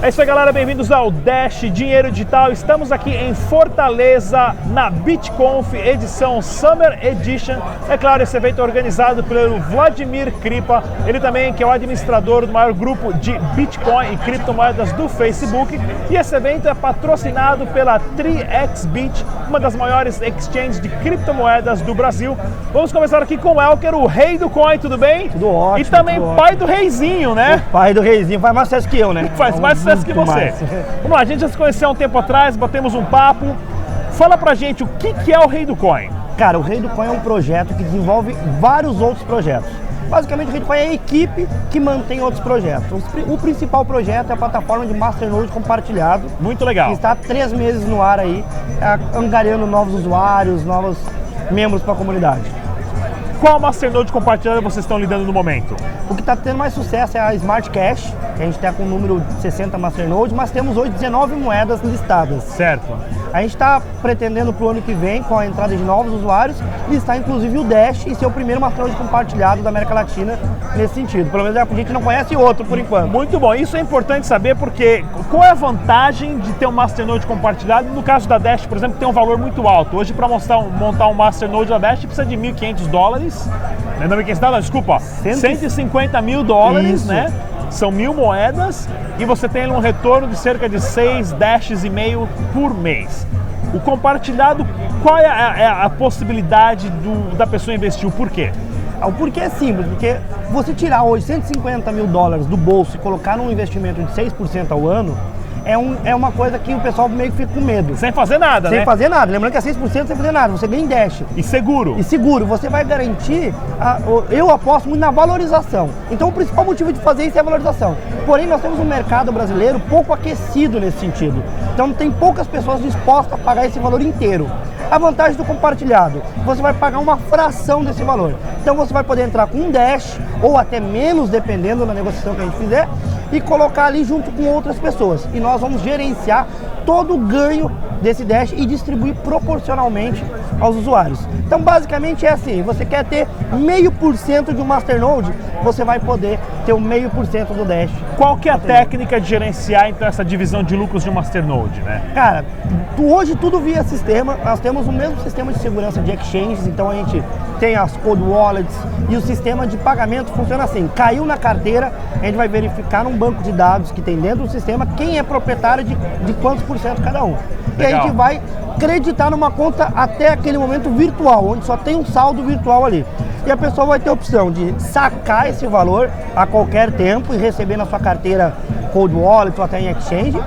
É isso aí, galera. Bem-vindos ao Dash Dinheiro Digital. Estamos aqui em Fortaleza, na BitConf, edição Summer Edition. É claro, esse evento é organizado pelo Vladimir Kripa, ele também que é o administrador do maior grupo de Bitcoin e criptomoedas do Facebook. E esse evento é patrocinado pela 3xBit, uma das maiores exchanges de criptomoedas do Brasil. Vamos começar aqui com o Elker, o rei do coin, tudo bem? Tudo ótimo. E também pai do reizinho, né? O pai do reizinho faz mais sucesso que eu, né? Faz mais sucesso que você. mais. Vamos lá, a gente já se conheceu há um tempo atrás, batemos um papo. Fala pra gente o que, que é o Rei do Coin. Cara, o Rei do Coin é um projeto que desenvolve vários outros projetos. Basicamente, o Rei do Coin é a equipe que mantém outros projetos. O principal projeto é a plataforma de Masternode compartilhado, Muito que legal. está há três meses no ar aí, é, angariando novos usuários, novos membros para a comunidade. Qual masternode compartilhado vocês estão lidando no momento? O que está tendo mais sucesso é a Smart Cash, que a gente está com o número de 60 Masternodes, mas temos hoje 19 moedas listadas. Certo. A gente está pretendendo para o ano que vem, com a entrada de novos usuários, listar inclusive o Dash e ser o primeiro masternode compartilhado da América Latina nesse sentido. Pelo menos a gente não conhece outro por enquanto. Muito bom. Isso é importante saber porque qual é a vantagem de ter um masternode compartilhado? No caso da Dash, por exemplo, tem um valor muito alto. Hoje, para montar, um- montar um masternode da Dash, precisa de 1.500 dólares. Não, 1.500 dólares, desculpa. Cento- 150 mil dólares, Isso. né? São mil moedas e você tem um retorno de cerca de 6 dashes e meio por mês. O compartilhado, qual é a, é a possibilidade do- da pessoa investir? O porquê? O porquê é simples, porque você tirar hoje 150 mil dólares do bolso e colocar num investimento de 6% ao ano, é, um, é uma coisa que o pessoal meio que fica com medo. Sem fazer nada, Sem né? fazer nada. Lembrando que é 6% sem fazer nada, você ganha em Dash. E seguro. E seguro, você vai garantir. a- eu aposto muito na valorização. Então, o principal motivo de fazer isso é a valorização. Porém, nós temos um mercado brasileiro pouco aquecido nesse sentido. Então, tem poucas pessoas dispostas a pagar esse valor inteiro. A vantagem do compartilhado, você vai pagar uma fração desse valor. Então, você vai poder entrar com um Dash, ou até menos, dependendo da negociação que a gente fizer, e colocar ali junto com outras pessoas. E nós vamos gerenciar todo o ganho desse Dash e distribuir proporcionalmente aos usuários. Então, basicamente é assim: você quer ter meio por cento de um Masternode, você vai poder ter o meio por cento do Dash. Qual que é a técnica de gerenciar então essa divisão de lucros de um masternode, né? Cara, hoje tudo via sistema, nós temos o mesmo sistema de segurança de exchanges, então a gente tem as cold wallets e o sistema de pagamento funciona assim: caiu na carteira, a gente vai verificar num banco de dados que tem dentro do sistema quem é proprietário de, de quantos por cento cada um. E a Legal. gente vai acreditar numa conta até aquele momento virtual, onde só tem um saldo virtual ali. E a pessoa vai ter a opção de sacar esse valor a qualquer tempo e receber na sua carteira cold wallet ou até em exchange,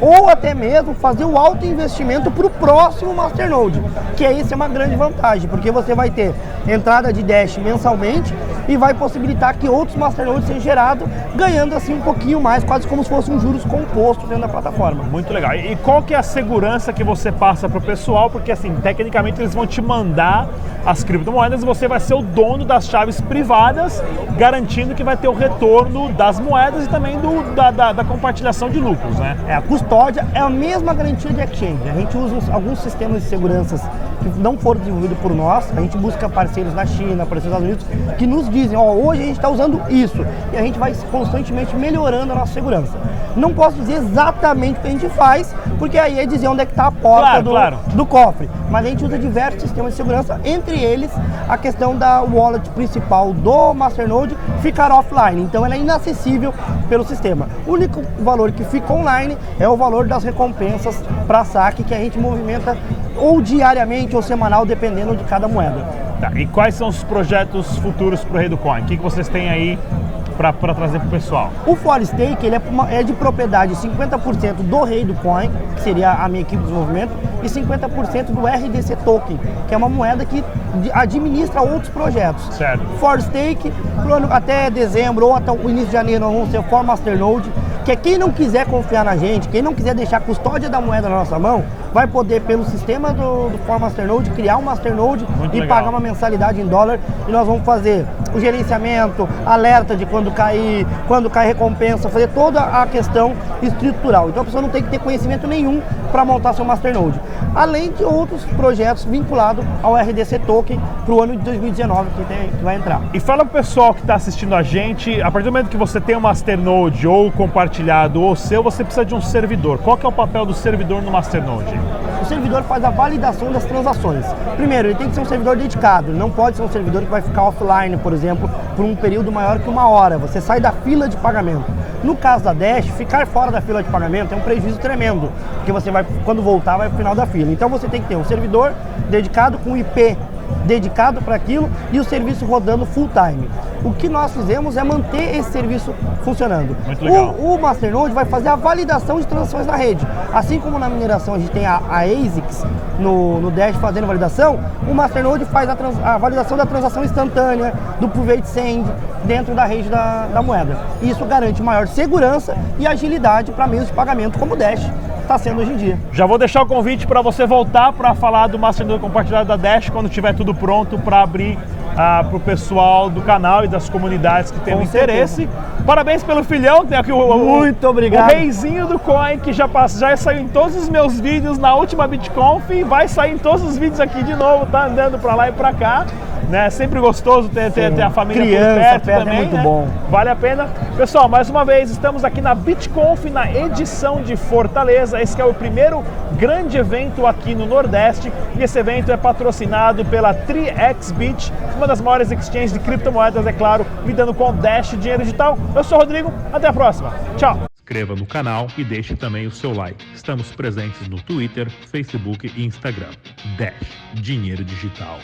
ou até mesmo fazer o alto investimento para o próximo Masternode, que aí isso é uma grande vantagem, porque você vai ter entrada de Dash mensalmente e vai possibilitar que outros Masternodes sejam gerados, ganhando assim um pouquinho mais, quase como se fosse um juros composto dentro da plataforma. Muito legal. E qual que é a segurança que você passa para o pessoal? Porque assim, tecnicamente eles vão te mandar as criptomoedas e você vai ser o dono das chaves privadas, garantindo que vai ter o retorno das moedas e também do, da, da- da compartilhação de lucros, né? É, a custódia é a mesma garantia de exchange. A gente usa uns- alguns sistemas de seguranças que não foram desenvolvidos por nós. A gente busca parceiros na China, parceiros nos Estados Unidos, que nos dizem, ó, hoje a gente está usando isso. E a gente vai constantemente melhorando a nossa segurança. Não posso dizer exatamente o que a gente faz, porque aí é dizer onde é que está a porta Claro, do, claro. do cofre. Mas a gente usa diversos sistemas de segurança, entre eles a questão da wallet principal do Masternode ficar offline. Então ela é inacessível pelo sistema. O único valor que fica online é o valor das recompensas para saque que a gente movimenta ou diariamente ou semanal, dependendo de cada moeda. Tá, E quais são os projetos futuros para o Rei do Coin? O que, que vocês têm aí para trazer para o pessoal? O For Stake ele é, uma- é de propriedade 50% do rei do coin, que seria a minha equipe de desenvolvimento, e 50% do RDC Token, que é uma moeda que administra outros projetos. Certo. For Stake, pro ano- até dezembro ou até o início de janeiro, nós vamos ter o For Masternode, que é quem não quiser confiar na gente, quem não quiser deixar a custódia da moeda na nossa mão, vai poder, pelo sistema do, do For Masternode, criar um Masternode Muito e legal. pagar uma mensalidade em dólar. E nós vamos fazer o gerenciamento, alerta de quando cair, quando cai recompensa, fazer toda a questão estrutural. Então a pessoa não tem que ter conhecimento nenhum para montar seu Masternode. além de outros projetos vinculados ao RDC Token para o ano de 2019 que, tem, que vai entrar. E fala pro pessoal que está assistindo a gente, a partir do momento que você tem um Masternode ou compartilhado ou seu, você precisa de um servidor. Qual que é o papel do servidor no Masternode? O servidor faz a validação das transações. Primeiro, ele tem que ser um servidor dedicado, não pode ser um servidor que vai ficar offline, por exemplo, por um período maior que uma hora. Você sai da fila de pagamento. No caso da Dash, ficar fora da fila de pagamento é um prejuízo tremendo, porque você vai, quando voltar, vai para o final da fila. Então você tem que ter um servidor dedicado com IP dedicado para aquilo e o serviço rodando full time. O que nós fizemos é manter esse serviço funcionando. Muito legal. O, o Masternode vai fazer a validação de transações na rede. Assim como na mineração a gente tem a, a ASICS no, no Dash fazendo validação, o Masternode faz a, trans, a validação da transação instantânea, do Private Send, dentro da rede da, da moeda. Isso garante maior segurança e agilidade para meios de pagamento como o Dash está sendo hoje em dia. Já vou deixar o convite para você voltar para falar do Masternode compartilhado da Dash quando tiver tudo pronto para abrir ah, para o pessoal do canal e das comunidades que tem Com interesse. Parabéns pelo filhão, tem aqui o, o- Muito obrigado. o reizinho do coin que já, passa, já saiu em todos os meus vídeos na última BitConf e vai sair em todos os vídeos aqui de novo, tá andando para lá e para cá. Né? Sempre gostoso ter, ter, ter a família Criança por perto, perto é também. muito né? bom. Vale a pena. Pessoal, mais uma vez, estamos aqui na BitConf, na edição de Fortaleza. Esse que é o primeiro grande evento aqui no Nordeste. E esse evento é patrocinado pela 3xBit, uma das maiores exchanges de criptomoedas, é claro, lidando com Dash, dinheiro digital. Eu sou o Rodrigo, até a próxima. Tchau! Inscreva no canal e deixe também o seu like. Estamos presentes no Twitter, Facebook e Instagram. Dash, dinheiro digital.